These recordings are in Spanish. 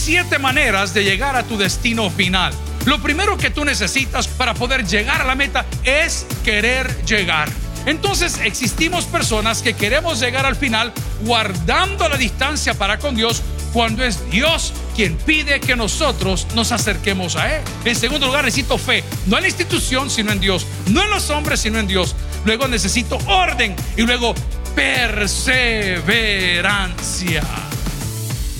siete maneras de llegar a tu destino final. Lo primero que tú necesitas para poder llegar a la meta es querer llegar. Entonces existimos personas que queremos llegar al final guardando la distancia para con Dios cuando es Dios quien pide que nosotros nos acerquemos a Él. En segundo lugar, necesito fe, no en la institución, sino en Dios, no en los hombres, sino en Dios. Luego necesito orden y luego perseverancia.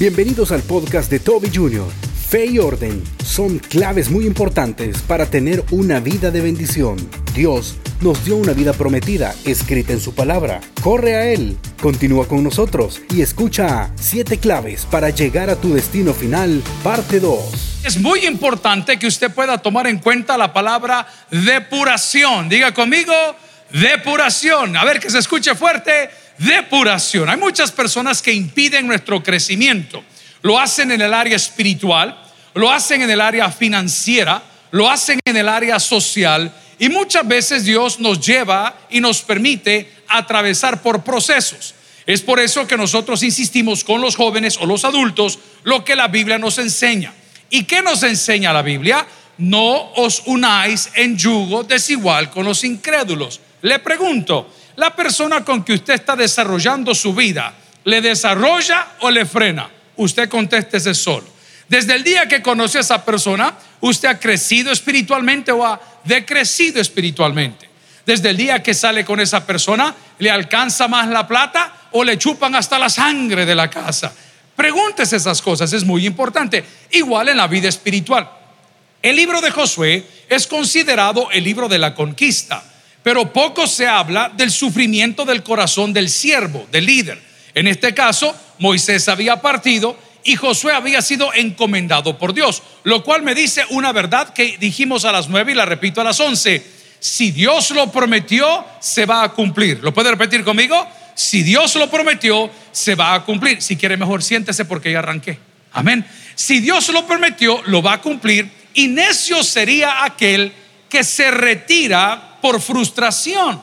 Bienvenidos al podcast de Toby Jr. Fe y orden son claves muy importantes para tener una vida de bendición. Dios nos dio una vida prometida, escrita en su palabra. Corre a Él, continúa con nosotros y escucha 7 claves para llegar a tu destino final, parte 2. Es muy importante que usted pueda tomar en cuenta la palabra depuración. Diga conmigo, depuración. A ver que se escuche fuerte, depuración. Hay muchas personas que impiden nuestro crecimiento. Lo hacen en el área espiritual, lo hacen en el área financiera, lo hacen en el área social y muchas veces Dios nos lleva y nos permite atravesar por procesos. Es por eso que nosotros insistimos con los jóvenes o los adultos lo que la Biblia nos enseña. ¿Y qué nos enseña la Biblia? No os unáis en yugo desigual con los incrédulos. Le pregunto, la persona con que usted está desarrollando su vida, ¿le desarrolla o le frena? Usted ese solo. Desde el día que conoce a esa persona, usted ha crecido espiritualmente o ha decrecido espiritualmente. Desde el día que sale con esa persona, ¿le alcanza más la plata o le chupan hasta la sangre de la casa? Pregúntese esas cosas, es muy importante. Igual en la vida espiritual. El libro de Josué es considerado el libro de la conquista, pero poco se habla del sufrimiento del corazón del siervo, del líder. En este caso, Moisés había partido y Josué había sido encomendado por Dios, lo cual me dice una verdad que dijimos a las nueve y la repito a las once. Si Dios lo prometió, se va a cumplir. ¿Lo puede repetir conmigo? Si Dios lo prometió, se va a cumplir. Si quiere mejor, siéntese porque ya arranqué. Amén. Si Dios lo prometió, lo va a cumplir. Y necio sería aquel que se retira por frustración,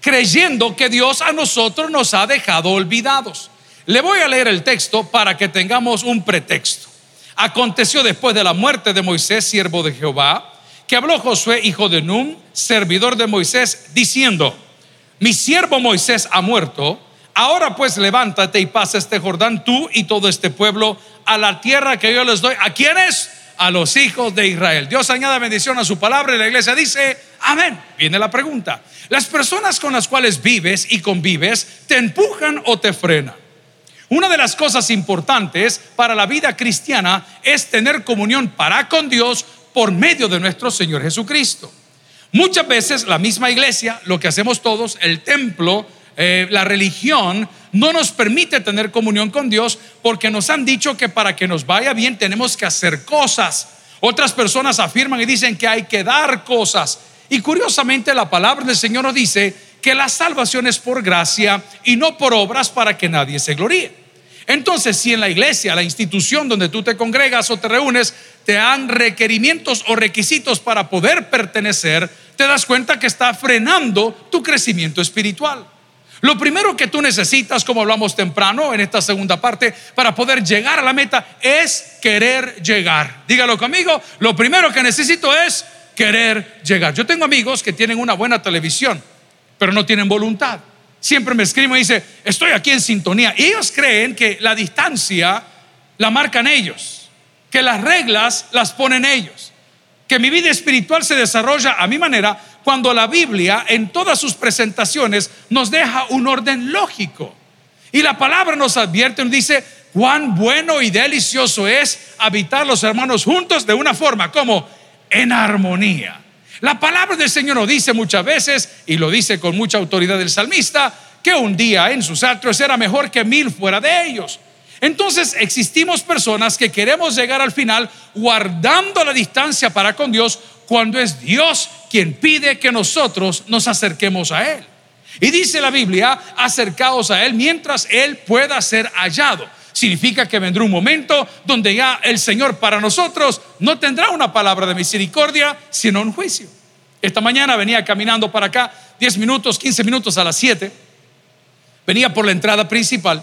creyendo que Dios a nosotros nos ha dejado olvidados. Le voy a leer el texto para que tengamos un pretexto. Aconteció después de la muerte de Moisés, siervo de Jehová, que habló Josué, hijo de Num, servidor de Moisés, diciendo, mi siervo Moisés ha muerto, ahora pues levántate y pasa este Jordán tú y todo este pueblo a la tierra que yo les doy. ¿A quiénes? A los hijos de Israel. Dios añada bendición a su palabra y la iglesia dice, amén. Viene la pregunta. Las personas con las cuales vives y convives te empujan o te frenan. Una de las cosas importantes para la vida cristiana es tener comunión para con Dios por medio de nuestro Señor Jesucristo. Muchas veces la misma iglesia, lo que hacemos todos, el templo, eh, la religión, no nos permite tener comunión con Dios porque nos han dicho que para que nos vaya bien tenemos que hacer cosas. Otras personas afirman y dicen que hay que dar cosas. Y curiosamente la palabra del Señor nos dice que la salvación es por gracia y no por obras para que nadie se gloríe. Entonces, si en la iglesia, la institución donde tú te congregas o te reúnes, te dan requerimientos o requisitos para poder pertenecer, te das cuenta que está frenando tu crecimiento espiritual. Lo primero que tú necesitas, como hablamos temprano en esta segunda parte, para poder llegar a la meta es querer llegar. Dígalo conmigo, lo primero que necesito es querer llegar. Yo tengo amigos que tienen una buena televisión pero no tienen voluntad. Siempre me escriben y dice, estoy aquí en sintonía. ellos creen que la distancia la marcan ellos, que las reglas las ponen ellos, que mi vida espiritual se desarrolla a mi manera cuando la Biblia en todas sus presentaciones nos deja un orden lógico. Y la palabra nos advierte, nos dice, cuán bueno y delicioso es habitar los hermanos juntos de una forma como en armonía. La palabra del Señor nos dice muchas veces, y lo dice con mucha autoridad el salmista, que un día en sus atrios era mejor que mil fuera de ellos. Entonces existimos personas que queremos llegar al final guardando la distancia para con Dios cuando es Dios quien pide que nosotros nos acerquemos a Él. Y dice la Biblia, acercaos a Él mientras Él pueda ser hallado significa que vendrá un momento donde ya el Señor para nosotros no tendrá una palabra de misericordia, sino un juicio. Esta mañana venía caminando para acá, 10 minutos, 15 minutos a las 7, venía por la entrada principal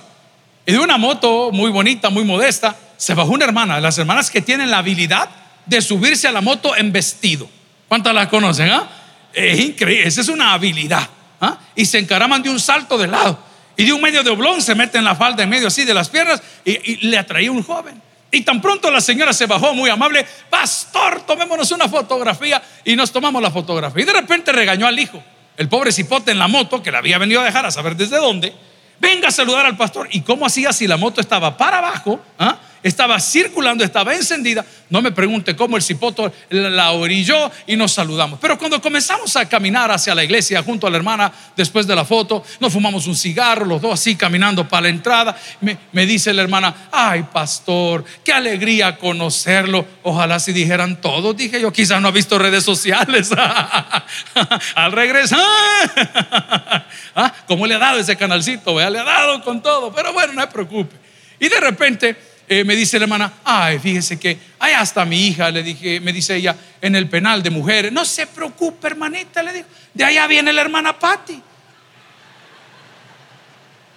y de una moto muy bonita, muy modesta, se bajó una hermana, las hermanas que tienen la habilidad de subirse a la moto en vestido. ¿Cuántas las conocen? Ah? Es increíble, esa es una habilidad. ¿ah? Y se encaraman de un salto de lado. Y de un medio de oblón se mete en la falda en medio así de las piernas y, le atraía un joven. Y tan pronto la señora se bajó muy amable, pastor, tomémonos una fotografía y nos tomamos la fotografía. Y de repente regañó al hijo, el pobre cipote en la moto, que le había venido a dejar a saber desde dónde, venga a saludar al pastor. ¿Y cómo hacía si la moto estaba para abajo? ¿ah? Estaba circulando, estaba encendida. No me pregunte cómo el cipoto la orilló y nos saludamos. Pero cuando comenzamos a caminar hacia la iglesia junto a la hermana después de la foto, nos fumamos un cigarro, los dos así caminando para la entrada. Me, dice la hermana, ay pastor, qué alegría conocerlo. Ojalá si dijeran todos, dije yo, quizás no ha visto redes sociales. Al regresar, ah, ¿cómo le ha dado ese canalcito? Le ha dado con todo, pero bueno, no se preocupe. Y de repente eh, me dice la hermana, ay, fíjese que hay hasta mi hija, le dije, me dice ella, en el penal de mujeres. No se preocupe, hermanita, le digo. De allá viene la hermana Patti.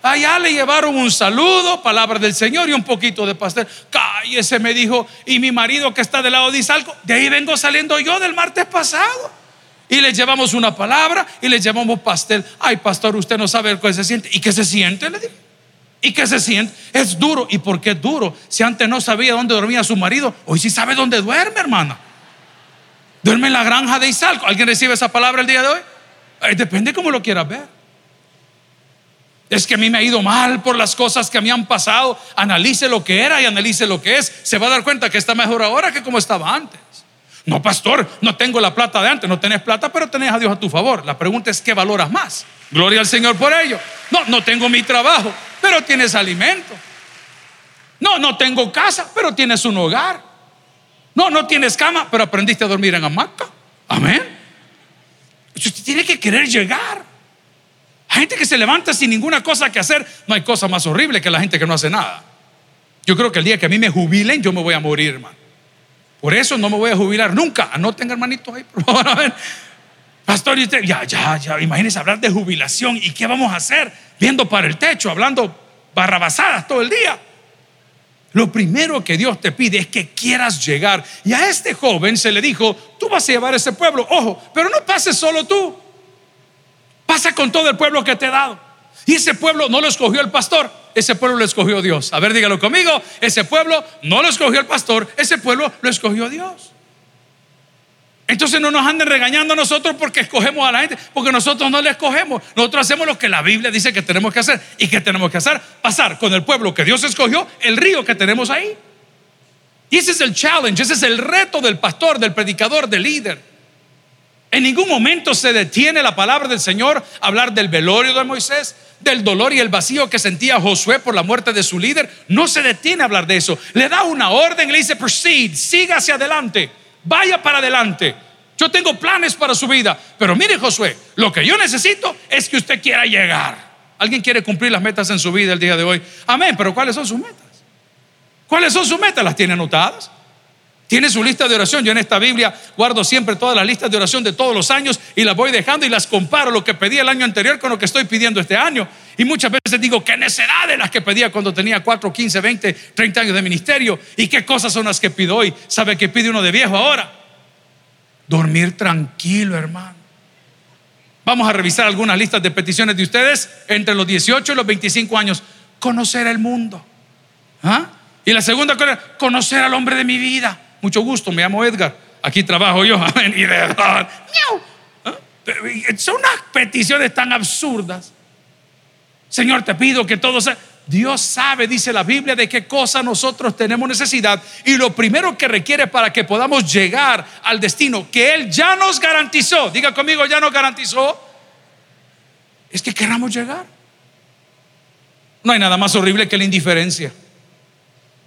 Allá le llevaron un saludo, palabra del Señor y un poquito de pastel. Cállese, me dijo, y mi marido que está del lado dice algo. De ahí vengo saliendo yo del martes pasado. Y le llevamos una palabra y le llevamos pastel. Ay, pastor, usted no sabe qué se siente. ¿Y qué se siente? Le digo. ¿Y qué se siente? Es duro. ¿Y por qué es duro? Si antes no sabía dónde dormía su marido, hoy sí sabe dónde duerme, hermana. Duerme en la granja de Izalco. ¿Alguien recibe esa palabra el día de hoy? depende cómo lo quieras ver. Es que a mí me ha ido mal por las cosas que me han pasado. Analice lo que era y analice lo que es. Se va a dar cuenta que está mejor ahora que como estaba antes. No, pastor, no tengo la plata de antes. No tenés plata, pero tenés a Dios a tu favor. La pregunta es: ¿qué valoras más? Gloria al Señor por ello. No, no tengo mi trabajo, pero tienes alimento. No, no tengo casa, pero tienes un hogar. No, no tienes cama, pero aprendiste a dormir en hamaca. Amén. Usted tiene que querer llegar. Hay gente que se levanta sin ninguna cosa que hacer. No hay cosa más horrible que la gente que no hace nada. Yo creo que el día que a mí me jubilen, yo me voy a morir, hermano. Por eso no me voy a jubilar nunca. Anoten, hermanitos, ahí, por favor. Pastor, y usted, ya, ya, ya, imagínese hablar de jubilación y qué vamos a hacer viendo para el techo, hablando barrabasadas todo el día. Lo primero que Dios te pide es que quieras llegar. Y a este joven se le dijo, tú vas a llevar ese pueblo, ojo, pero no pases solo tú, pasa con todo el pueblo que te he dado. Y ese pueblo no lo escogió el pastor, ese pueblo lo escogió Dios. A ver, dígalo conmigo, ese pueblo no lo escogió el pastor, ese pueblo lo escogió Dios. Entonces no nos anden regañando a nosotros porque escogemos a la gente, porque nosotros no le escogemos. Nosotros hacemos lo que la Biblia dice que tenemos que hacer. ¿Y que tenemos que hacer? Pasar con el pueblo que Dios escogió el río que tenemos ahí. Y ese es el challenge, ese es el reto del pastor, del predicador, del líder. En ningún momento se detiene la palabra del Señor hablar del velorio de Moisés, del dolor y el vacío que sentía Josué por la muerte de su líder. No se detiene a hablar de eso. Le da una orden, le dice, proceed, siga hacia adelante vaya para adelante. Yo tengo planes para su vida. Pero mire, Josué, lo que yo necesito es que usted quiera llegar. ¿Alguien quiere cumplir las metas en su vida el día de hoy? Amén, pero ¿cuáles son sus metas? ¿Cuáles son sus metas? ¿Las tiene anotadas? Tiene su lista de oración. Yo en esta Biblia guardo siempre todas las listas de oración de todos los años y las voy dejando y las comparo lo que pedí el año anterior con lo que estoy pidiendo este año. Y muchas veces digo, qué necedad de las que pedía cuando tenía 4, 15, 20, 30 años de ministerio. ¿Y qué cosas son las que pido hoy? ¿Sabe qué pide uno de viejo ahora? Dormir tranquilo, hermano. Vamos a revisar algunas listas de peticiones de ustedes entre los 18 y los 25 años. Conocer el mundo. ¿Ah? Y la segunda cosa, conocer al hombre de mi vida. Mucho gusto, me llamo Edgar. Aquí trabajo yo. Y de ¿Ah? Son unas peticiones tan absurdas. Señor, te pido que todo sea. Dios sabe, dice la Biblia, de qué cosa nosotros tenemos necesidad. Y lo primero que requiere para que podamos llegar al destino que Él ya nos garantizó, diga conmigo, ya nos garantizó, es que queramos llegar. No hay nada más horrible que la indiferencia.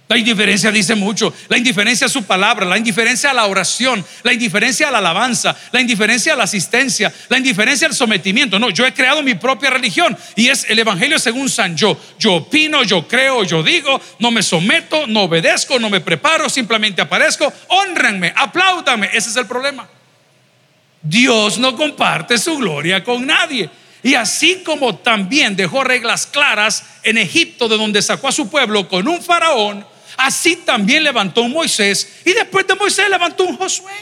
La indiferencia dice mucho. La indiferencia a su palabra, la indiferencia a la oración, la indiferencia a la alabanza, la indiferencia a la asistencia, la indiferencia al sometimiento. No, yo he creado mi propia religión y es el Evangelio según San yo. Yo opino, yo creo, yo digo, no me someto, no obedezco, no me preparo, simplemente aparezco. Honrenme, apláudanme. Ese es el problema. Dios no comparte su gloria con nadie. Y así como también dejó reglas claras en Egipto, de donde sacó a su pueblo con un faraón, Así también levantó un Moisés y después de Moisés levantó un Josué.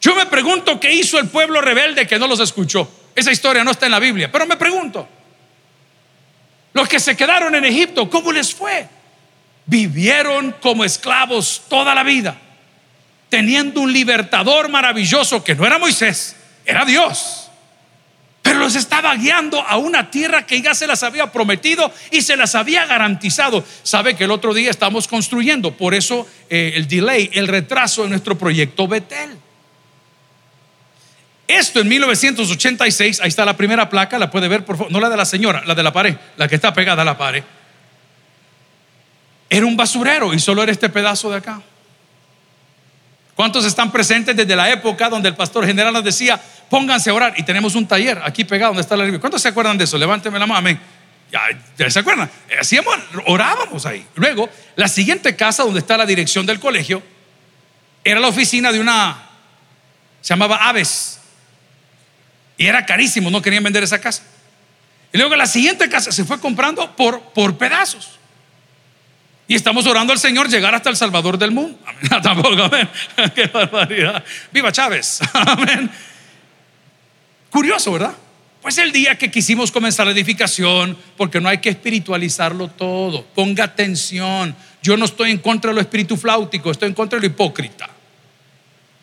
Yo me pregunto qué hizo el pueblo rebelde que no los escuchó. Esa historia no está en la Biblia, pero me pregunto, los que se quedaron en Egipto, ¿cómo les fue? Vivieron como esclavos toda la vida, teniendo un libertador maravilloso que no era Moisés, era Dios pero los estaba guiando a una tierra que ya se las había prometido y se las había garantizado. Sabe que el otro día estamos construyendo, por eso eh, el delay, el retraso de nuestro proyecto Betel. Esto en 1986, ahí está la primera placa, la puede ver, por favor, no la de la señora, la de la pared, la que está pegada a la pared. Era un basurero y solo era este pedazo de acá. ¿Cuántos están presentes desde la época donde el pastor general nos decía, pónganse a orar? Y tenemos un taller aquí pegado donde está la Biblia. ¿Cuántos se acuerdan de eso? Levánteme la mano, amén. Ya, se acuerdan. Hacíamos, orábamos ahí. Luego, la siguiente casa donde está la dirección del colegio era la oficina de una, se llamaba Aves. Y era carísimo, no querían vender esa casa. Y luego la siguiente casa se fue comprando por, por pedazos. Y estamos orando al Señor llegar hasta el Salvador del mundo. Amén. Tampoco, amén. Qué barbaridad. Viva Chávez. Amén. Curioso, ¿verdad? Pues el día que quisimos comenzar la edificación, porque no hay que espiritualizarlo todo. Ponga atención. Yo no estoy en contra de lo espíritu flautico, estoy en contra de lo hipócrita.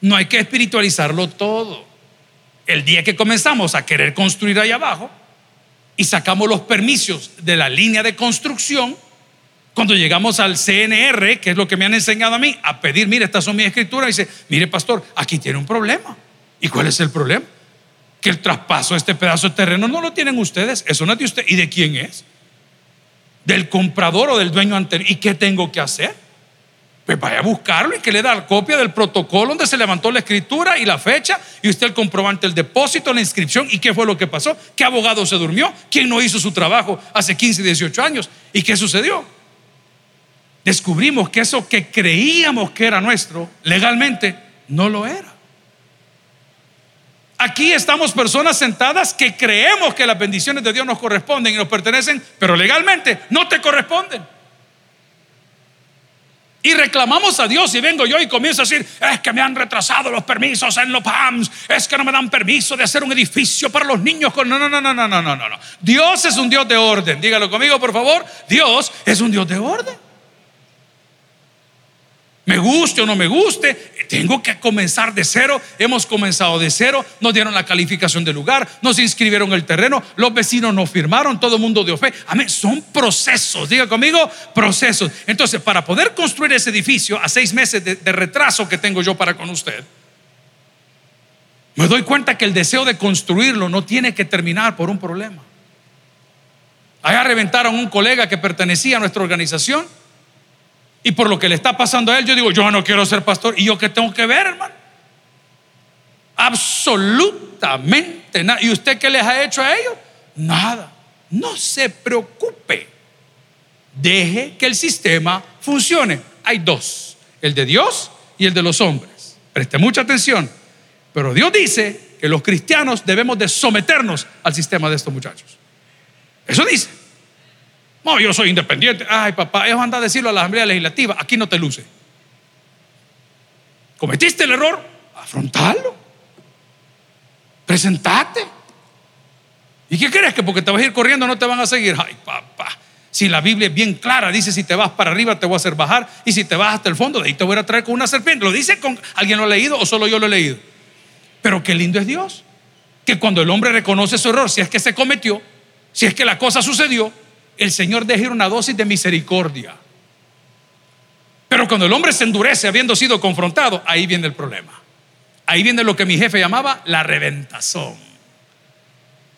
No hay que espiritualizarlo todo. El día que comenzamos a querer construir ahí abajo y sacamos los permisos de la línea de construcción, cuando llegamos al CNR, que es lo que me han enseñado a mí, a pedir, mire, estas son mis escrituras, dice, mire, pastor, aquí tiene un problema. ¿Y cuál es el problema? Que el traspaso de este pedazo de terreno no lo tienen ustedes, eso no es de usted. ¿Y de quién es? ¿Del comprador o del dueño anterior? ¿Y qué tengo que hacer? Pues vaya a buscarlo y que le da copia del protocolo donde se levantó la escritura y la fecha y usted el comprobante, el depósito, la inscripción y qué fue lo que pasó, qué abogado se durmió, quién no hizo su trabajo hace 15, 18 años y qué sucedió descubrimos que eso que creíamos que era nuestro, legalmente, no lo era. Aquí estamos personas sentadas que creemos que las bendiciones de Dios nos corresponden y nos pertenecen, pero legalmente no te corresponden. Y reclamamos a Dios y vengo yo y comienzo a decir, es que me han retrasado los permisos en los PAMS, es que no me dan permiso de hacer un edificio para los niños con... No, no, no, no, no, no, no, no. Dios es un Dios de orden. Dígalo conmigo, por favor. Dios es un Dios de orden me guste o no me guste, tengo que comenzar de cero. Hemos comenzado de cero, nos dieron la calificación del lugar, nos inscribieron el terreno, los vecinos nos firmaron, todo el mundo dio fe. Amén, son procesos, diga conmigo, procesos. Entonces, para poder construir ese edificio a seis meses de, de retraso que tengo yo para con usted, me doy cuenta que el deseo de construirlo no tiene que terminar por un problema. Allá reventaron un colega que pertenecía a nuestra organización y por lo que le está pasando a él, yo digo, yo no quiero ser pastor. ¿Y yo qué tengo que ver, hermano? Absolutamente nada. ¿Y usted qué les ha hecho a ellos? Nada. No se preocupe. Deje que el sistema funcione. Hay dos, el de Dios y el de los hombres. Preste mucha atención. Pero Dios dice que los cristianos debemos de someternos al sistema de estos muchachos. Eso dice. No, yo soy independiente. Ay, papá, eso anda a decirlo a la Asamblea Legislativa. Aquí no te luce. Cometiste el error, afrontalo. Presentate. ¿Y qué crees? Que porque te vas a ir corriendo no te van a seguir. Ay, papá. Si la Biblia es bien clara, dice: si te vas para arriba, te voy a hacer bajar. Y si te vas hasta el fondo, de ahí te voy a traer con una serpiente. ¿Lo dice con alguien lo ha leído o solo yo lo he leído? Pero qué lindo es Dios. Que cuando el hombre reconoce su error, si es que se cometió, si es que la cosa sucedió, el Señor deja una dosis de misericordia. Pero cuando el hombre se endurece habiendo sido confrontado, ahí viene el problema. Ahí viene lo que mi jefe llamaba la reventazón.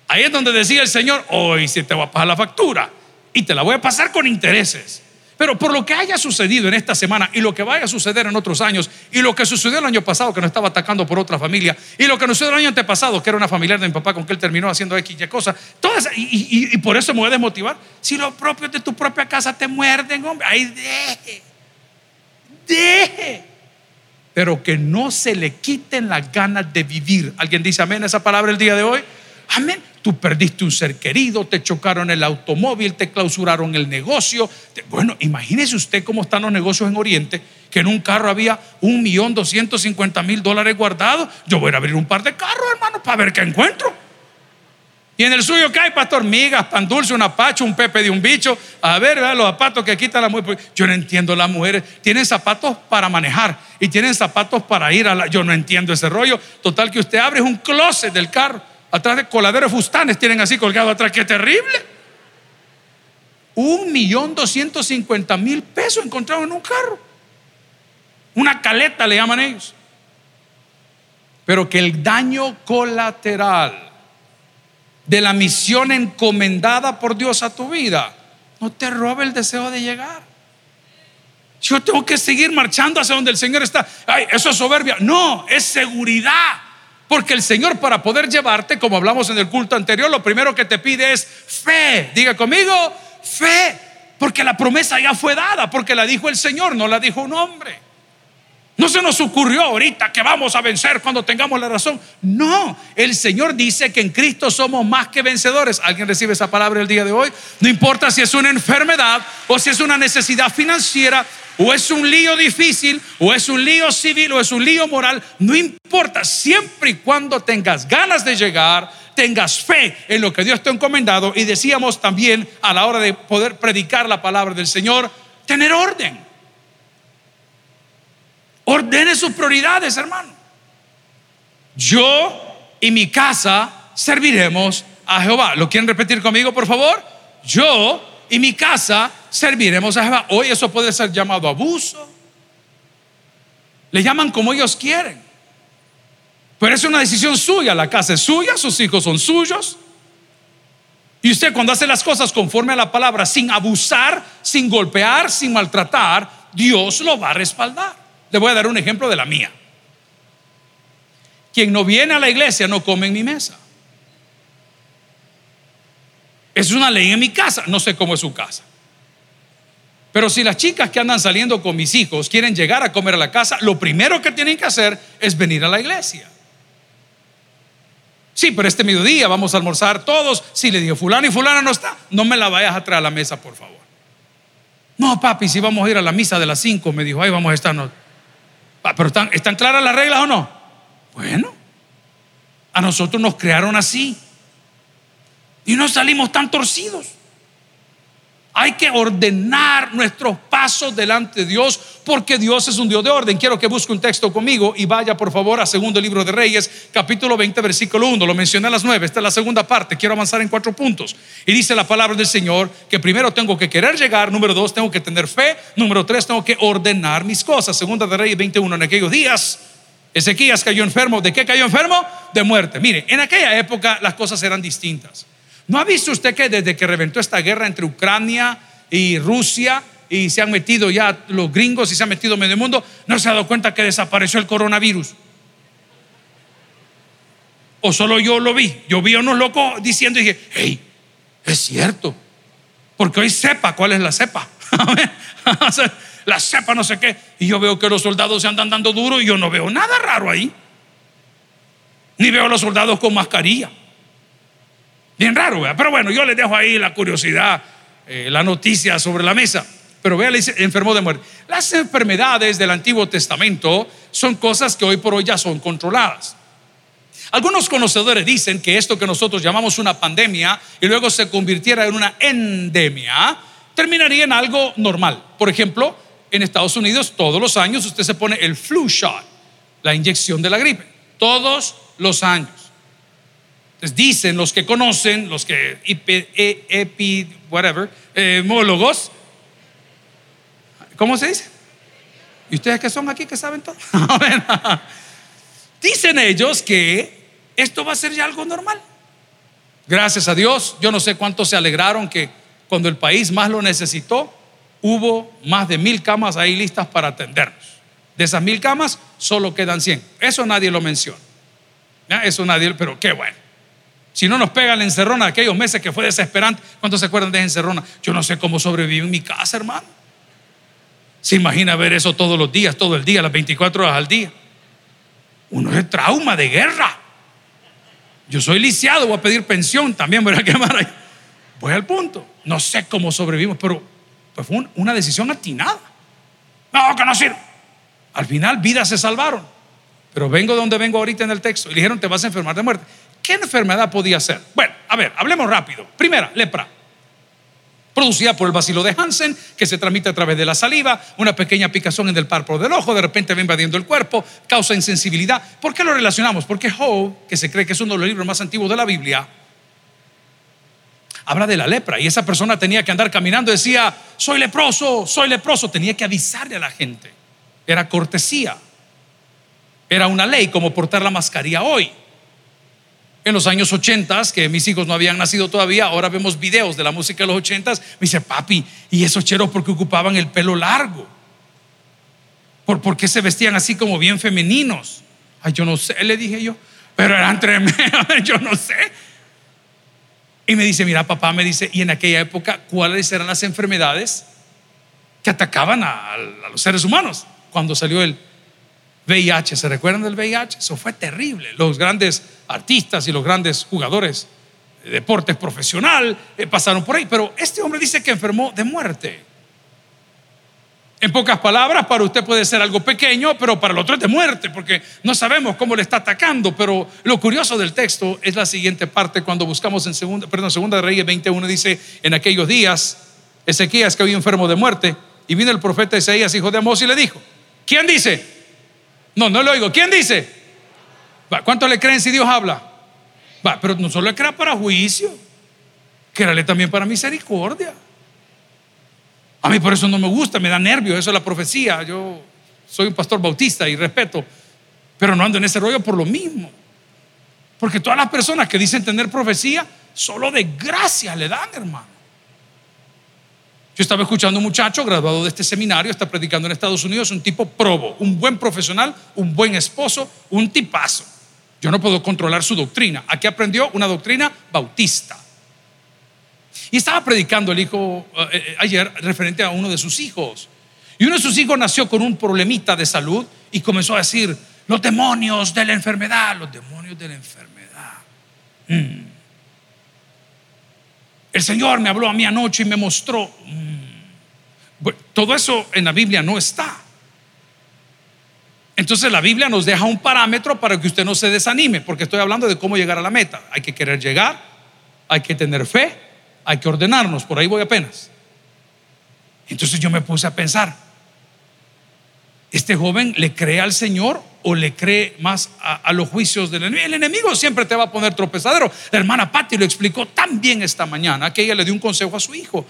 Ahí es donde decía el Señor, hoy si te voy a pasar la factura y te la voy a pasar con intereses. Pero por lo que haya sucedido en esta semana y lo que vaya a suceder en otros años y lo que sucedió el año pasado que nos estaba atacando por otra familia y lo que sucedió el año antepasado que era una familiar de mi papá con que él terminó haciendo X y cosas, todas, y, y, por eso me voy a desmotivar. Si los propios de tu propia casa te muerden, hombre, ahí deje, deje. Pero que no se le quiten las ganas de vivir. ¿Alguien dice amén esa palabra el día de hoy? Amén. Tú perdiste un ser querido, te chocaron el automóvil, te clausuraron el negocio. Bueno, imagínese usted cómo están los negocios en Oriente, que en un carro había un millón doscientos cincuenta mil dólares guardados. Yo voy a abrir un par de carros, hermano, para ver qué encuentro. Y en el suyo ¿qué hay, pastor, migas, pan dulce, un apacho, un pepe de un bicho. A ver, los zapatos que quitan la mujer. Yo no entiendo las mujeres. Tienen zapatos para manejar y tienen zapatos para ir a la. Yo no entiendo ese rollo. Total, que usted abre un closet del carro. Atrás de coladeros fustanes tienen así colgado atrás. ¡Qué terrible! Un millón doscientos cincuenta mil pesos encontrados en un carro. Una caleta le llaman ellos. Pero que el daño colateral de la misión encomendada por Dios a tu vida, no te robe el deseo de llegar. Yo tengo que seguir marchando hacia donde el Señor está. Ay, eso es soberbia. No, es seguridad. Porque el Señor para poder llevarte, como hablamos en el culto anterior, lo primero que te pide es fe. Diga conmigo, fe. Porque la promesa ya fue dada, porque la dijo el Señor, no la dijo un hombre. No se nos ocurrió ahorita que vamos a vencer cuando tengamos la razón. No, el Señor dice que en Cristo somos más que vencedores. ¿Alguien recibe esa palabra el día de hoy? No importa si es una enfermedad o si es una necesidad financiera o es un lío difícil o es un lío civil o es un lío moral. No importa, siempre y cuando tengas ganas de llegar, tengas fe en lo que Dios te ha encomendado. Y decíamos también a la hora de poder predicar la palabra del Señor, tener orden. Ordene sus prioridades, hermano. Yo y mi casa serviremos a Jehová. ¿Lo quieren repetir conmigo, por favor? Yo y mi casa serviremos a Jehová. Hoy eso puede ser llamado abuso. Le llaman como ellos quieren. Pero es una decisión suya. La casa es suya, sus hijos son suyos. Y usted cuando hace las cosas conforme a la palabra, sin abusar, sin golpear, sin maltratar, Dios lo va a respaldar. Le voy a dar un ejemplo de la mía. Quien no viene a la iglesia no come en mi mesa. Es una ley en mi casa, no sé cómo es su casa. Pero si las chicas que andan saliendo con mis hijos quieren llegar a comer a la casa, lo primero que tienen que hacer es venir a la iglesia. Sí, pero este mediodía vamos a almorzar todos. Si le digo fulano y fulana no está, no me la vayas a traer a la mesa, por favor. No, papi, si vamos a ir a la misa de las 5, me dijo, ahí vamos a estar. Ah, pero ¿están, ¿están claras las reglas o no? Bueno, a nosotros nos crearon así. Y no salimos tan torcidos. Hay que ordenar nuestros pasos delante de Dios porque Dios es un Dios de orden. Quiero que busque un texto conmigo y vaya por favor a segundo libro de Reyes, capítulo 20, versículo 1. Lo mencioné a las 9. Esta es la segunda parte. Quiero avanzar en cuatro puntos. Y dice la palabra del Señor que primero tengo que querer llegar. Número dos, tengo que tener fe. Número tres, tengo que ordenar mis cosas. Segunda de Reyes 21. En aquellos días, Ezequías cayó enfermo. ¿De qué cayó enfermo? De muerte. Mire, en aquella época las cosas eran distintas. ¿No ha visto usted que desde que reventó esta guerra entre Ucrania y Rusia y se han metido ya los gringos y se han metido medio mundo, no se ha dado cuenta que desapareció el coronavirus? ¿O solo yo lo vi? Yo vi a unos locos diciendo y dije, hey, es cierto. Porque hoy sepa cuál es la cepa. la cepa no sé qué. Y yo veo que los soldados se andan dando duro y yo no veo nada raro ahí. Ni veo a los soldados con mascarilla. Bien raro, pero bueno, yo les dejo ahí la curiosidad, eh, la noticia sobre la mesa. Pero vea, le dice, enfermo de muerte. Las enfermedades del Antiguo Testamento son cosas que hoy por hoy ya son controladas. Algunos conocedores dicen que esto que nosotros llamamos una pandemia y luego se convirtiera en una endemia, terminaría en algo normal. Por ejemplo, en Estados Unidos todos los años usted se pone el flu shot, la inyección de la gripe, todos los años dicen los que conocen, los que e, epi, whatever, eh, ¿cómo se dice? ¿Y ustedes que son aquí que saben todo? dicen ellos que esto va a ser ya algo normal. Gracias a Dios, yo no sé cuántos se alegraron que cuando el país más lo necesitó, hubo más de mil camas ahí listas para atendernos. De esas mil camas, solo quedan 100. Eso nadie lo menciona. Eso nadie, pero qué bueno. Si no nos pega la encerrona de aquellos meses que fue desesperante, ¿cuántos se acuerdan de esa encerrona? Yo no sé cómo sobreviví en mi casa, hermano. Se imagina ver eso todos los días, todo el día, las 24 horas al día. Uno es trauma de guerra. Yo soy lisiado, voy a pedir pensión también, voy a quemar ahí. Voy al punto. No sé cómo sobrevivimos, pero pues fue una decisión atinada. No, que no sirve. Al final, vidas se salvaron. Pero vengo de donde vengo ahorita en el texto. Y dijeron, te vas a enfermar de muerte. ¿Qué enfermedad podía ser? Bueno, a ver, hablemos rápido. Primera, lepra. Producida por el bacilo de Hansen, que se transmite a través de la saliva, una pequeña picazón en el párpado del ojo, de repente va invadiendo el cuerpo, causa insensibilidad. ¿Por qué lo relacionamos? Porque Job, que se cree que es uno de los libros más antiguos de la Biblia, habla de la lepra y esa persona tenía que andar caminando decía, soy leproso, soy leproso, tenía que avisarle a la gente. Era cortesía. Era una ley como portar la mascarilla hoy. En los años 80, que mis hijos no habían nacido todavía, ahora vemos videos de la música de los 80, me dice, papi, ¿y esos cheros porque ocupaban el pelo largo? ¿Por, ¿Por qué se vestían así como bien femeninos? Ay, yo no sé, le dije yo, pero eran tremendos, yo no sé. Y me dice, mira, papá, me dice, y en aquella época, ¿cuáles eran las enfermedades que atacaban a, a los seres humanos cuando salió el VIH? ¿Se recuerdan del VIH? Eso fue terrible. Los grandes artistas y los grandes jugadores de deportes profesional eh, pasaron por ahí, pero este hombre dice que enfermó de muerte. En pocas palabras, para usted puede ser algo pequeño, pero para el otro es de muerte, porque no sabemos cómo le está atacando. Pero lo curioso del texto es la siguiente parte, cuando buscamos en segunda, perdón, segunda de Reyes 21, dice, en aquellos días, Ezequías que había enfermo de muerte, y vino el profeta Isaías, hijo de Amós, y le dijo, ¿quién dice? No, no lo oigo, ¿quién dice? ¿Cuánto le creen si Dios habla? Va, pero no solo crea para juicio, créale también para misericordia. A mí por eso no me gusta, me da nervio, eso es la profecía. Yo soy un pastor bautista y respeto, pero no ando en ese rollo por lo mismo. Porque todas las personas que dicen tener profecía, solo de gracia le dan, hermano. Yo estaba escuchando a un muchacho graduado de este seminario, está predicando en Estados Unidos, un tipo probo, un buen profesional, un buen esposo, un tipazo. Yo no puedo controlar su doctrina. Aquí aprendió una doctrina bautista. Y estaba predicando el hijo eh, eh, ayer referente a uno de sus hijos. Y uno de sus hijos nació con un problemita de salud y comenzó a decir, los demonios de la enfermedad, los demonios de la enfermedad. Mm. El Señor me habló a mí anoche y me mostró. Mm. Todo eso en la Biblia no está. Entonces la Biblia nos deja un parámetro para que usted no se desanime, porque estoy hablando de cómo llegar a la meta. Hay que querer llegar, hay que tener fe, hay que ordenarnos, por ahí voy apenas. Entonces yo me puse a pensar, ¿este joven le cree al Señor o le cree más a, los juicios del enemigo? El enemigo siempre te va a poner tropezadero. La hermana Patti lo explicó tan bien esta mañana que ella le dio un consejo a su hijo.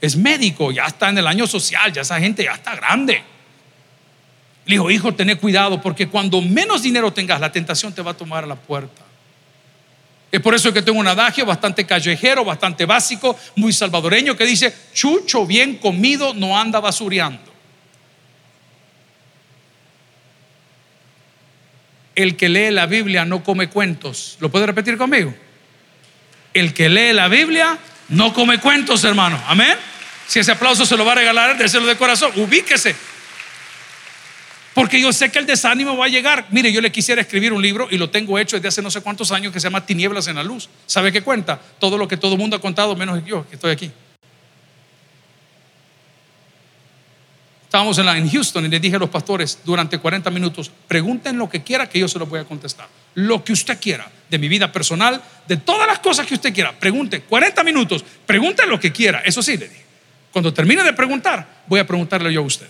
Es médico, ya está en el año social, ya esa gente ya está grande. Le dijo, hijo, ten cuidado porque cuando menos dinero tengas, la tentación te va a tomar a la puerta. Es por eso que tengo un adagio bastante callejero, bastante básico, muy salvadoreño, que dice, chucho bien comido no anda basureando. El que lee la Biblia no come cuentos. ¿Lo puede repetir conmigo? El que lee la Biblia no come cuentos, hermano. Amén. Si ese aplauso se lo va a regalar, déselo de corazón. Ubíquese. Porque yo sé que el desánimo va a llegar. Mire, yo le quisiera escribir un libro y lo tengo hecho desde hace no sé cuántos años que se llama Tinieblas en la Luz. ¿Sabe qué cuenta? Todo lo que todo el mundo ha contado, menos yo, que estoy aquí. Estábamos en, la, Houston y le dije a los pastores durante 40 minutos, pregunten lo que quiera que yo se lo voy a contestar. Lo que usted quiera, de mi vida personal, de todas las cosas que usted quiera. Pregunte, 40 minutos, pregunten lo que quiera. Eso sí, le dije. Cuando termine de preguntar, voy a preguntarle yo a usted.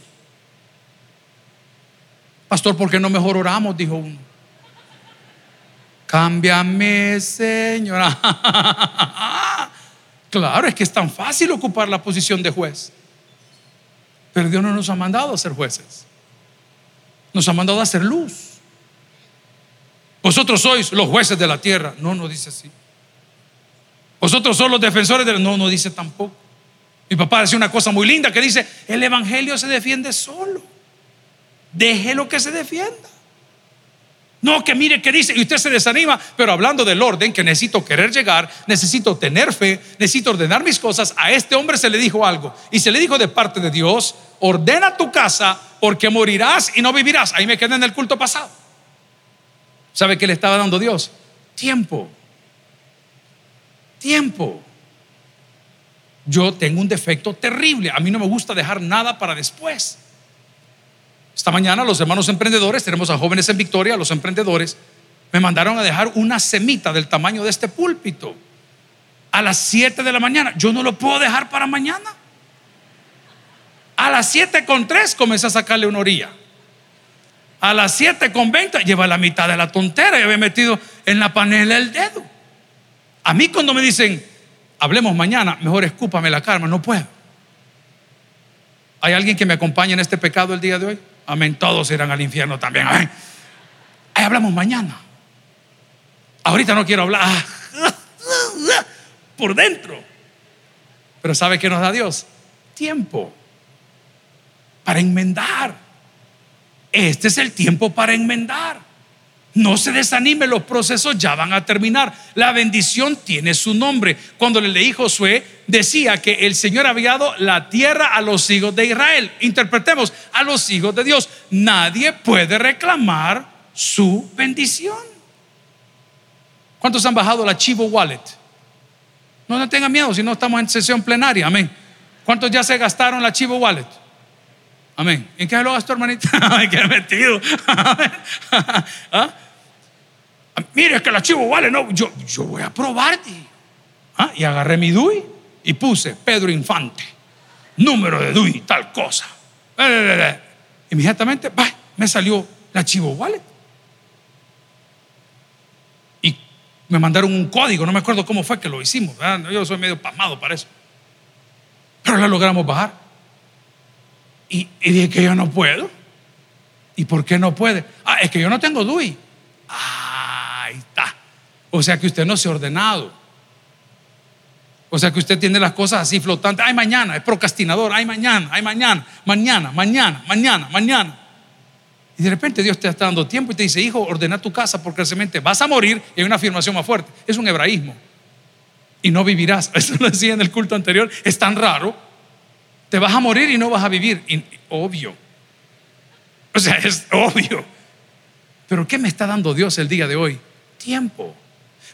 Pastor, ¿por qué no mejor oramos? Dijo uno. Cámbiame, señora. claro, es que es tan fácil ocupar la posición de juez. Pero Dios no nos ha mandado a ser jueces. Nos ha mandado a ser luz. Vosotros sois los jueces de la tierra. No, no dice así. Vosotros sois los defensores de la... No, no dice tampoco. Mi papá decía una cosa muy linda que dice, el Evangelio se defiende solo. Déjelo que se defienda. No, que mire que dice, y usted se desanima, pero hablando del orden, que necesito querer llegar, necesito tener fe, necesito ordenar mis cosas, a este hombre se le dijo algo, y se le dijo de parte de Dios, ordena tu casa porque morirás y no vivirás. Ahí me quedé en el culto pasado. ¿Sabe qué le estaba dando Dios? Tiempo. Tiempo. Yo tengo un defecto terrible. A mí no me gusta dejar nada para después. Esta mañana los hermanos emprendedores, tenemos a jóvenes en Victoria, los emprendedores, me mandaron a dejar una semita del tamaño de este púlpito a las 7 de la mañana. Yo no lo puedo dejar para mañana. A las 7 con 3 comencé a sacarle una orilla. A las 7 con 20 lleva la mitad de la tontera y había metido en la panela el dedo. A mí cuando me dicen, hablemos mañana, mejor escúpame la karma, no puedo. ¿Hay alguien que me acompañe en este pecado el día de hoy? Amén, todos irán al infierno también. Amén. Ahí hablamos mañana. Ahorita no quiero hablar por dentro. Pero ¿sabe qué nos da Dios? Tiempo para enmendar. Este es el tiempo para enmendar. No se desanime, los procesos ya van a terminar. La bendición tiene su nombre. Cuando le leí Josué, decía que el Señor había dado la tierra a los hijos de Israel. Interpretemos, a los hijos de Dios. Nadie puede reclamar su bendición. ¿Cuántos han bajado la Chivo Wallet? No, no tengan miedo si no estamos en sesión plenaria. Amén. ¿Cuántos ya se gastaron la Chivo Wallet? Amén. ¿En qué lo gastó, hermanita? Ay, qué metido. ¿Ah? Mire, es que la chivo vale, no, yo, yo voy a probarte. ¿Ah? Y agarré mi DUI y puse Pedro Infante, número de DUI, tal cosa. Inmediatamente, me salió la Chivo Wallet. Y me mandaron un código, no me acuerdo cómo fue que lo hicimos. Yo soy medio pasmado para eso. Pero la logramos bajar. Y, y dije que yo no puedo. ¿Y por qué no puede? Ah, es que yo no tengo DUI. Ah, ahí está. O sea que usted no se ha ordenado. O sea que usted tiene las cosas así flotantes. Ay, mañana, es procrastinador. Ay, mañana, ay, mañana, mañana, mañana, mañana, mañana. Y de repente Dios te está dando tiempo y te dice, hijo, ordena tu casa porque realmente vas a morir. Y hay una afirmación más fuerte. Es un hebraísmo. Y no vivirás. Eso lo decía en el culto anterior. Es tan raro. Te vas a morir y no vas a vivir. obvio. O sea, es obvio. Pero ¿qué me está dando Dios el día de hoy? Tiempo.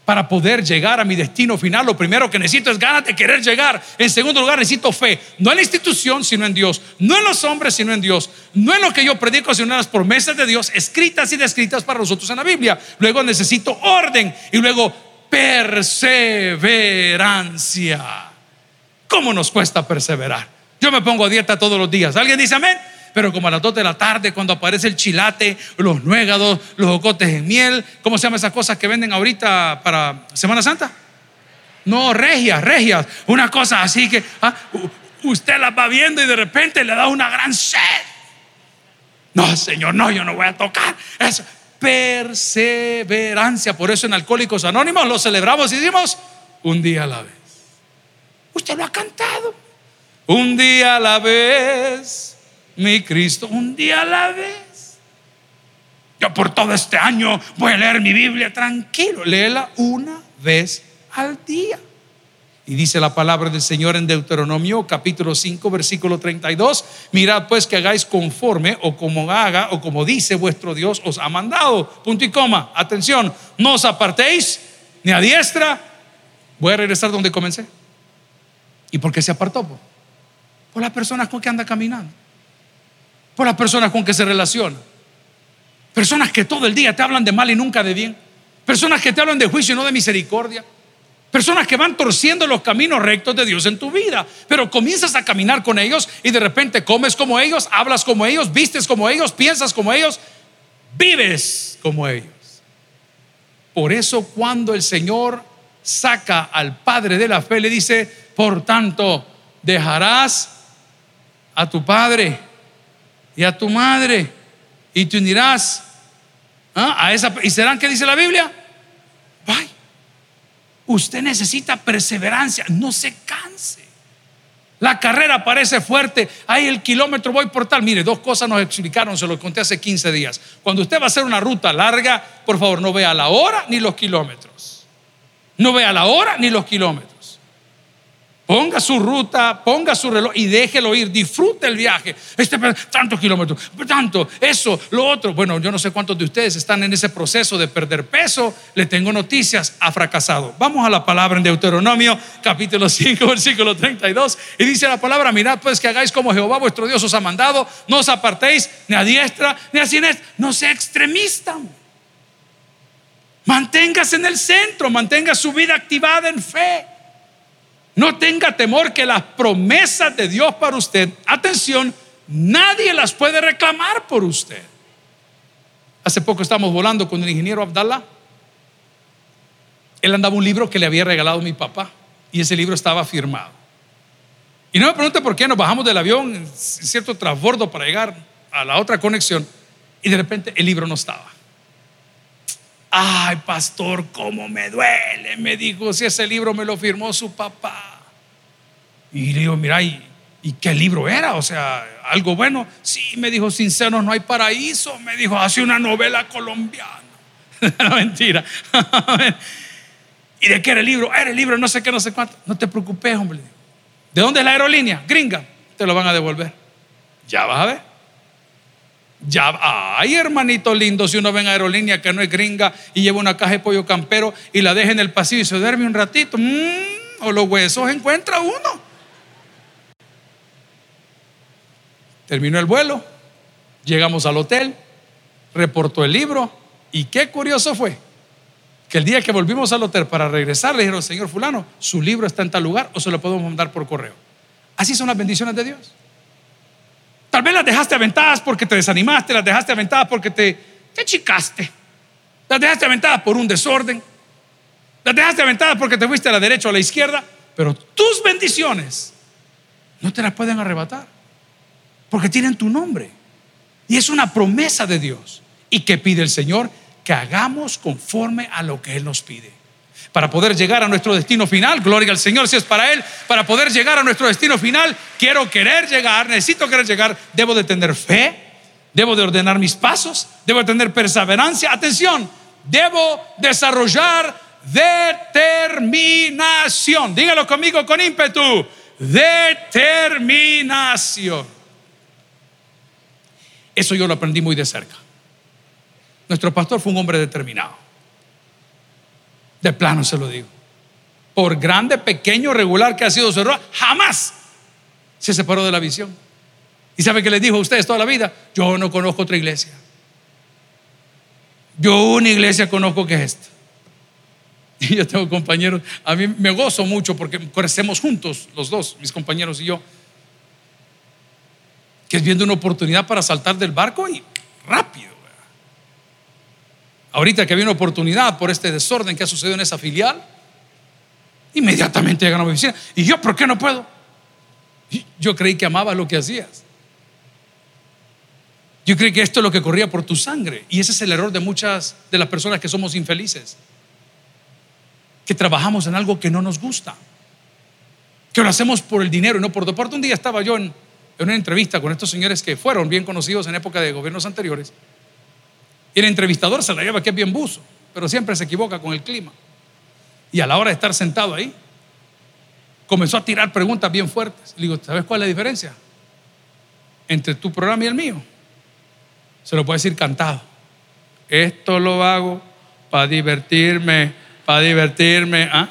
Para poder llegar a mi destino final, lo primero que necesito es ganas de querer llegar. En segundo lugar, necesito fe. No en la institución, sino en Dios. No en los hombres, sino en Dios. No en lo que yo predico, sino en las promesas de Dios, escritas y descritas para nosotros en la Biblia. Luego necesito orden y luego perseverancia. ¿Cómo nos cuesta perseverar? Yo me pongo a dieta todos los días. ¿Alguien dice amén? Pero como a las 2 de la tarde, cuando aparece el chilate, los nuegados, los ocotes en miel, ¿cómo se llaman esas cosas que venden ahorita para Semana Santa? No, regias, regias. Una cosa así que ah, usted las va viendo y de repente le da una gran sed. No, Señor, no, yo no voy a tocar. Eso. Perseverancia. Por eso en Alcohólicos Anónimos lo celebramos y decimos un día a la vez. Usted lo ha cantado. Un día a la vez, mi Cristo, un día a la vez. Yo por todo este año voy a leer mi Biblia tranquilo. Léela una vez al día. Y dice la palabra del Señor en Deuteronomio capítulo 5 versículo 32, mirad pues que hagáis conforme o como haga o como dice vuestro Dios os ha mandado. Punto y coma. Atención, no os apartéis ni a diestra. Voy a regresar donde comencé. ¿Y por qué se apartó? Por las personas con que anda caminando. Por las personas con que se relaciona. Personas que todo el día te hablan de mal y nunca de bien. Personas que te hablan de juicio y no de misericordia. Personas que van torciendo los caminos rectos de Dios en tu vida. Pero comienzas a caminar con ellos y de repente comes como ellos, hablas como ellos, vistes como ellos, piensas como ellos, vives como ellos. Por eso cuando el Señor saca al Padre de la fe, le dice, por tanto, dejarás a tu padre y a tu madre y te unirás ¿ah? a esa y serán que dice la Biblia Bye. usted necesita perseverancia no se canse. La carrera parece fuerte ahí el kilómetro voy por tal. Mire dos cosas nos explicaron se lo conté hace 15 días. Cuando usted va a hacer una ruta larga por favor no vea la hora ni los kilómetros. No vea la hora ni los kilómetros Ponga su ruta, ponga su reloj y déjelo ir, disfrute el viaje. Este tantos kilómetros, tanto, eso, lo otro. Bueno, yo no sé cuántos de ustedes están en ese proceso de perder peso. Le tengo noticias, ha fracasado. Vamos a la palabra en Deuteronomio, capítulo 5, versículo 32. Y dice la palabra: Mirad, pues que hagáis como Jehová vuestro Dios os ha mandado, no os apartéis ni a diestra ni a siniestra, no sea extremista. Manténgase en el centro, mantenga su vida activada en fe. No tenga temor que las promesas de Dios para usted, atención, nadie las puede reclamar por usted. Hace poco estábamos volando con el ingeniero Abdallah. Él andaba un libro que le había regalado mi papá y ese libro estaba firmado. Y no me pregunte por qué nos bajamos del avión en cierto transbordo para llegar a la otra conexión y de repente el libro no estaba. Ay, pastor, cómo me duele, me dijo, si ese libro me lo firmó su papá. Y le digo, mira, ¿y, qué libro era? O sea, algo bueno. Sí, me dijo, sinceros no hay paraíso. Me dijo, hace una novela colombiana. no, mentira. ¿Y de qué era el libro? Era el libro, no sé qué, no sé cuánto. No te preocupes, hombre. ¿De dónde es la aerolínea? Gringa. Te lo van a devolver. Ya vas a ver. Ya, ay, hermanito lindo, si uno ve en aerolínea que no es gringa y lleva una caja de pollo campero y la deja en el pasillo y se duerme un ratito, mm, o los huesos encuentra uno. Terminó el vuelo, llegamos al hotel, reportó el libro y qué curioso fue que el día que volvimos al hotel para regresar le dijeron, señor fulano, su libro está en tal lugar o se lo podemos mandar por correo. Así son las bendiciones de Dios. Tal vez las dejaste aventadas porque te desanimaste, las dejaste aventadas porque te, te chicaste, las dejaste aventadas por un desorden, las dejaste aventadas porque te fuiste a la derecha o a la izquierda, pero tus bendiciones no te las pueden arrebatar porque tienen tu nombre. Y es una promesa de Dios. ¿Y que pide el Señor? Que hagamos conforme a lo que Él nos pide para poder llegar a nuestro destino final. Gloria al Señor si es para Él. Para poder llegar a nuestro destino final, quiero querer llegar, necesito querer llegar, debo de tener fe, debo de ordenar mis pasos, debo de tener perseverancia. Atención, debo desarrollar determinación. Dígalo conmigo con ímpetu. Determinación. Eso yo lo aprendí muy de cerca. Nuestro pastor fue un hombre determinado. De plano se lo digo. Por grande, pequeño, regular que ha sido su error, jamás se separó de la visión. ¿Y sabe que le dijo a ustedes toda la vida? Yo no conozco otra iglesia. Yo una iglesia conozco que es esta. Y yo tengo compañeros, a mí me gozo mucho porque crecemos juntos, los dos, mis compañeros y yo, que es viendo una oportunidad para saltar del barco y rápido. Ahorita que había una oportunidad por este desorden que ha sucedido en esa filial, inmediatamente llegan a mi oficina. ¿Y yo por qué no puedo? Yo creí que amaba lo que hacías. Yo creí que esto es lo que corría por tu sangre. Y ese es el error de muchas de las personas que somos infelices. Que trabajamos en algo que no nos gusta. Que lo hacemos por el dinero y no por deporte. Un día estaba yo en, en una entrevista con estos señores que fueron bien conocidos en época de gobiernos anteriores. Y el entrevistador se la lleva que es bien buzo, pero siempre se equivoca con el clima. Y a la hora de estar sentado ahí, comenzó a tirar preguntas bien fuertes. Le digo, ¿sabes cuál es la diferencia entre tu programa y el mío? Se lo puede decir cantado. Esto lo hago para divertirme, para divertirme. ¿ah?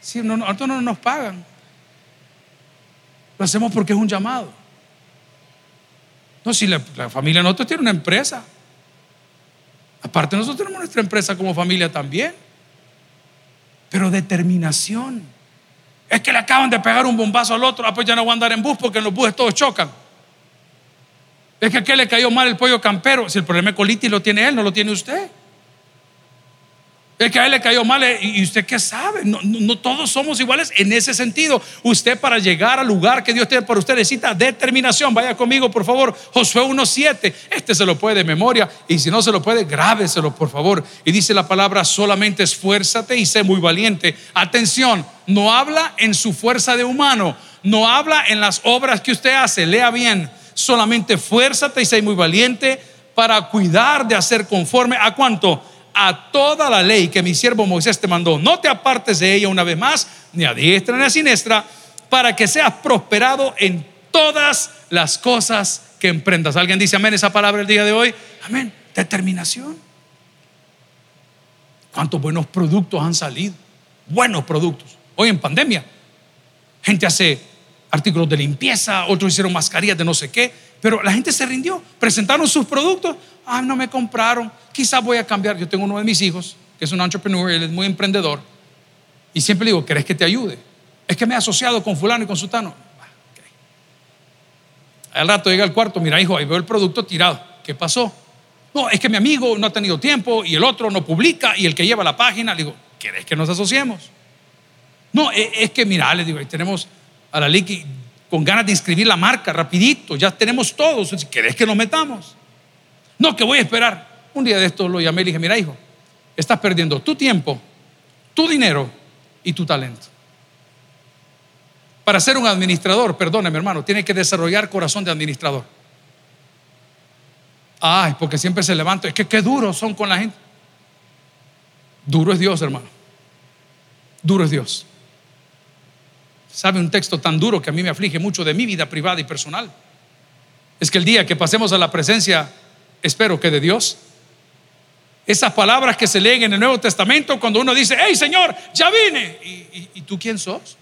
Sí, no, no, no nos pagan. Lo hacemos porque es un llamado. No, si la, la familia de nosotros tiene una empresa. Aparte, nosotros tenemos nuestra empresa como familia también. Pero determinación. Es que le acaban de pegar un bombazo al otro. Ah, pues ya no voy a andar en bus porque en los buses todos chocan. Es que a qué le cayó mal el pollo campero. Si el problema de colitis lo tiene él, no lo tiene usted. Es que a él le cayó mal. Eh, ¿Y usted qué sabe? No, no, todos somos iguales en ese sentido. Usted para llegar al lugar que Dios tiene para usted necesita determinación. Vaya conmigo, por favor. Josué 1.7. Este se lo puede de memoria. Y si no se lo puede, grábeselo, por favor. Y dice la palabra, solamente esfuérzate y sé muy valiente. Atención, no habla en su fuerza de humano. No habla en las obras que usted hace. Lea bien. Solamente esfuérzate y sé muy valiente para cuidar de hacer conforme a cuánto a toda la ley que mi siervo Moisés te mandó. No te apartes de ella una vez más, ni a diestra ni a siniestra, para que seas prosperado en todas las cosas que emprendas. ¿Alguien dice amén esa palabra el día de hoy? Amén. Determinación. ¿Cuántos buenos productos han salido? Buenos productos. Hoy en pandemia, gente hace artículos de limpieza, otros hicieron mascarillas de no sé qué, pero la gente se rindió, presentaron sus productos, ah, no me compraron, quizás voy a cambiar. Yo tengo uno de mis hijos, que es un entrepreneur, él es muy emprendedor, y siempre le digo, ¿querés que te ayude? Es que me he asociado con fulano y con sutano. Al rato llega al cuarto, mira hijo, ahí veo el producto tirado. ¿Qué pasó? No, es que mi amigo no ha tenido tiempo y el otro no publica y el que lleva la página, le digo, ¿querés que nos asociemos? No, e, es que mira, le digo, ahí tenemos a la Liki con ganas de inscribir la marca rapidito, ya tenemos todos, si querés que nos metamos. No, que voy a esperar. Un día de esto lo llamé y le dije, mira hijo, estás perdiendo tu tiempo, tu dinero y tu talento. Para ser un administrador, perdóneme hermano, tiene que desarrollar corazón de administrador. Ay, porque siempre se levanta, es que qué duros son con la gente. Duro es Dios, hermano. Duro es Dios. ¿Sabe un texto tan duro que a mí me aflige mucho de mi vida privada y personal? Es que el día que pasemos a la presencia, espero que de Dios, esas palabras que se leen en el Nuevo Testamento cuando uno dice, hey Señor, ya vine. ¿Y, tú quién sos?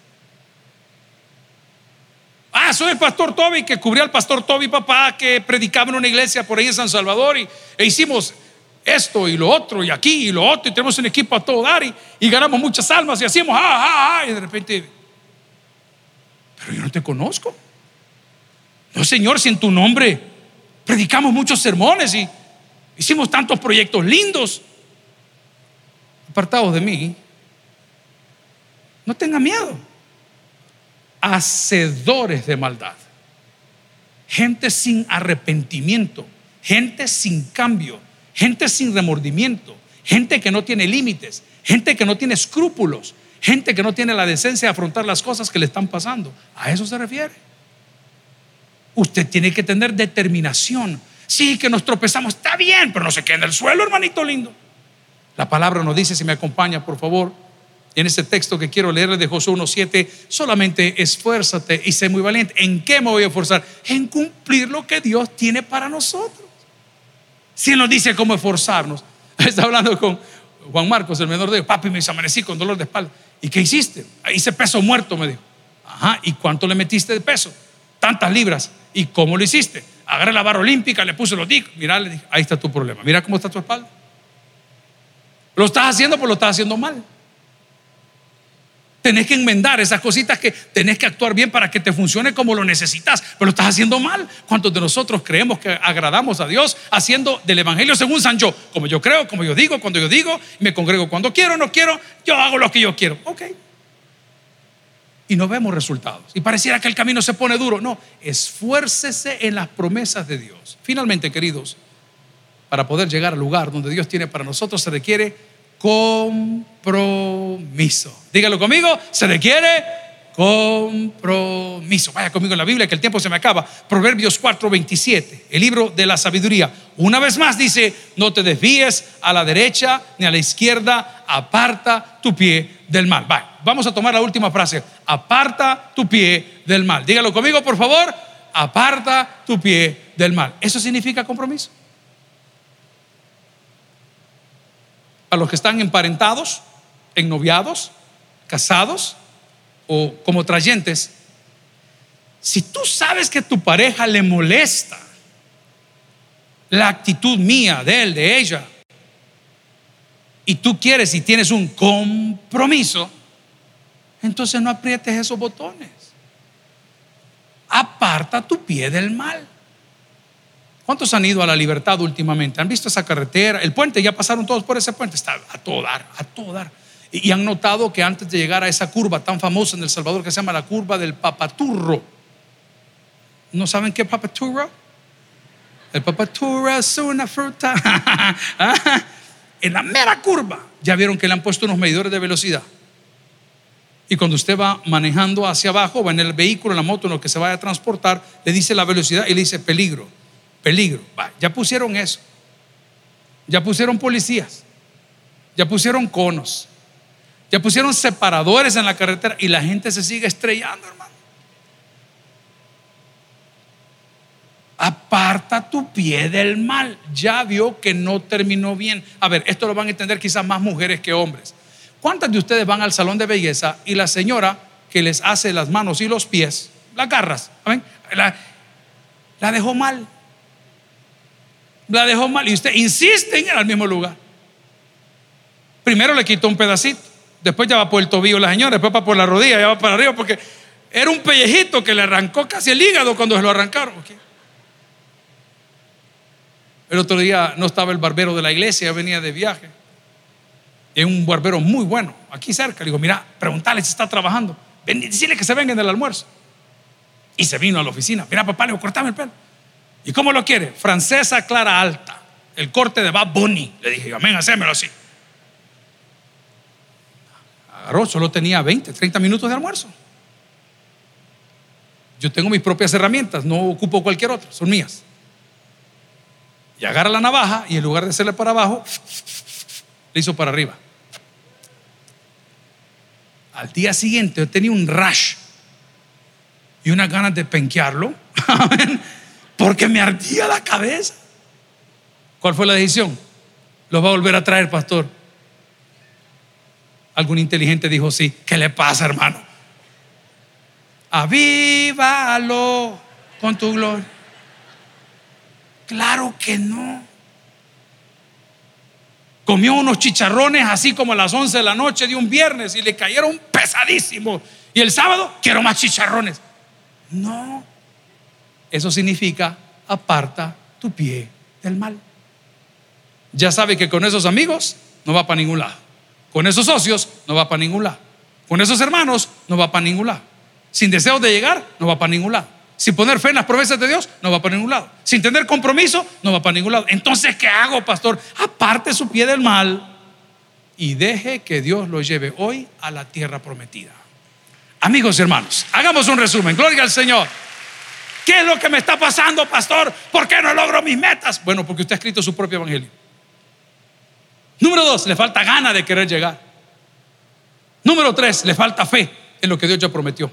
Ah, soy el pastor Toby que cubría al pastor Toby, papá, que predicaba en una iglesia por ahí en San Salvador y, e hicimos esto y lo otro y aquí y lo otro y tenemos un equipo a todo dar y, ganamos muchas almas y hacemos, ah, ah, ah, y de repente te conozco. No, Señor, si en tu nombre predicamos muchos sermones y hicimos tantos proyectos lindos, apartados de mí, no tenga miedo. Hacedores de maldad, gente sin arrepentimiento, gente sin cambio, gente sin remordimiento, gente que no tiene límites, gente que no tiene escrúpulos, Gente que no tiene la decencia de afrontar las cosas que le están pasando. A eso se refiere. Usted tiene que tener determinación. Sí, que nos tropezamos, está bien, pero no se quede en el suelo, hermanito lindo. La palabra nos dice, si me acompaña, por favor, en ese texto que quiero leerle de Josué 1.7, solamente esfuérzate y sé muy valiente. ¿En qué me voy a esforzar? En cumplir lo que Dios tiene para nosotros. Si Él nos dice cómo esforzarnos, está hablando con Juan Marcos, el menor de ellos, papi, me amanecí con dolor de espalda. ¿Y qué hiciste? Hice peso muerto, me dijo. Ajá, ¿y cuánto le metiste de peso? Tantas libras. ¿Y cómo lo hiciste? Agarré la barra olímpica, le puse los discos. Mira, le dije, ahí está tu problema. Mira cómo está tu espalda. Lo estás haciendo, pero lo estás haciendo mal. Tenés que enmendar esas cositas que tenés que actuar bien para que te funcione como lo necesitas, pero lo estás haciendo mal. ¿Cuántos de nosotros creemos que agradamos a Dios haciendo del Evangelio según San Yo? Como yo creo, como yo digo, cuando yo digo, me congrego cuando quiero, no quiero, yo hago lo que yo quiero. Ok. Y no vemos resultados. Y pareciera que el camino se pone duro. No, esfuércese en las promesas de Dios. Finalmente, queridos, para poder llegar al lugar donde Dios tiene para nosotros se requiere compromiso. Dígalo conmigo, se requiere compromiso. Vaya conmigo en la Biblia que el tiempo se me acaba. Proverbios 4:27, el libro de la sabiduría. Una vez más dice, no te desvíes a la derecha ni a la izquierda, aparta tu pie del mal. Vaya, vamos a tomar la última frase. Aparta tu pie del mal. Dígalo conmigo, por favor. Aparta tu pie del mal. Eso significa compromiso. A los que están emparentados, ennoviados, casados o como trayentes, si tú sabes que tu pareja le molesta la actitud mía, de él, de ella, y tú quieres y tienes un compromiso, entonces no aprietes esos botones. Aparta tu pie del mal. ¿Cuántos han ido a la libertad últimamente? ¿Han visto esa carretera? El puente, ya pasaron todos por ese puente. Está a todo dar, a todo dar. Y, han notado que antes de llegar a esa curva tan famosa en El Salvador que se llama la curva del papaturro, ¿no saben qué papaturro? El papaturro es una fruta. en la mera curva, ya vieron que le han puesto unos medidores de velocidad. Y cuando usted va manejando hacia abajo, va en el vehículo, en la moto, en lo que se vaya a transportar, le dice la velocidad y le dice peligro peligro. ya pusieron eso. Ya pusieron policías. Ya pusieron conos. Ya pusieron separadores en la carretera y la gente se sigue estrellando, hermano. Aparta tu pie del mal. Ya vio que no terminó bien. A ver, esto lo van a entender quizás más mujeres que hombres. ¿Cuántas de ustedes van al salón de belleza y la señora que les hace las manos y los pies, las garras, la, la dejó mal? La dejó mal y usted insiste en ir al mismo lugar. Primero le quitó un pedacito, después ya va por el tobillo la señora, después va por la rodilla, ya va para arriba, porque era un pellejito que le arrancó casi el hígado cuando se lo arrancaron. El otro día no estaba el barbero de la iglesia, venía de viaje. Es un barbero muy bueno, aquí cerca. Le digo, mira, preguntale si está trabajando. Ven, decirle que se venga en el almuerzo. Y se vino a la oficina. Mira, papá, le digo, cortame el pelo. ¿Y cómo lo quiere? Francesa clara alta. El corte de Bad Bunny. Le dije, amén, hacémelo así. Agarró, solo tenía 20, 30 minutos de almuerzo. Yo tengo mis propias herramientas, no ocupo cualquier otra, son mías. Y agarra la navaja y en lugar de hacerle para abajo, le hizo para arriba. Al día siguiente yo tenía un rush y unas ganas de penquearlo, porque me ardía la cabeza. ¿Cuál fue la decisión? Los va a volver a traer, pastor. Algún inteligente dijo, sí, ¿qué le pasa, hermano? Avívalo con tu gloria. Claro que no. Comió unos chicharrones así como a las 11 de la noche de un viernes y le cayeron pesadísimos. Y el sábado quiero más chicharrones. No. Eso significa aparta tu pie del mal. Ya sabe que con esos amigos no va para ningún lado. Con esos socios no va para ningún lado. Con esos hermanos no va para ningún lado. Sin deseos de llegar no va para ningún lado. Sin poner fe en las promesas de Dios no va para ningún lado. Sin tener compromiso no va para ningún lado. Entonces, ¿qué hago, pastor? Aparte su pie del mal y deje que Dios lo lleve hoy a la tierra prometida. Amigos y hermanos, hagamos un resumen. Gloria al Señor. ¿Qué es lo que me está pasando, pastor? ¿Por qué no logro mis metas? Bueno, porque usted ha escrito su propio evangelio. Número dos, le falta gana de querer llegar. Número tres, le falta fe en lo que Dios ya prometió.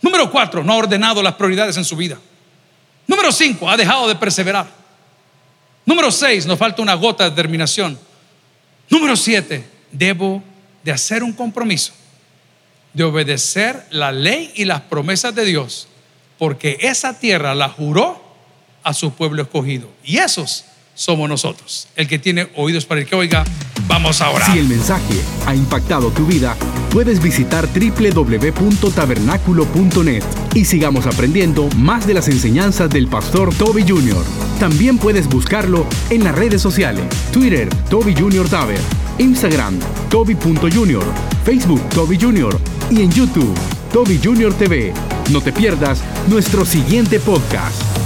Número cuatro, no ha ordenado las prioridades en su vida. Número cinco, ha dejado de perseverar. Número seis, nos falta una gota de determinación. Número siete, debo de hacer un compromiso, de obedecer la ley y las promesas de Dios, porque esa tierra la juró a su pueblo escogido. Y esos somos nosotros. El que tiene oídos para el que oiga, vamos ahora. Si el mensaje ha impactado tu vida, puedes visitar www.tabernaculo.net y sigamos aprendiendo más de las enseñanzas del pastor Toby Jr. También puedes buscarlo en las redes sociales, Twitter, Toby Jr. Taber, Instagram, Toby.Jr., Facebook, Toby Jr. y en YouTube, Toby Jr. TV. No te pierdas nuestro siguiente podcast.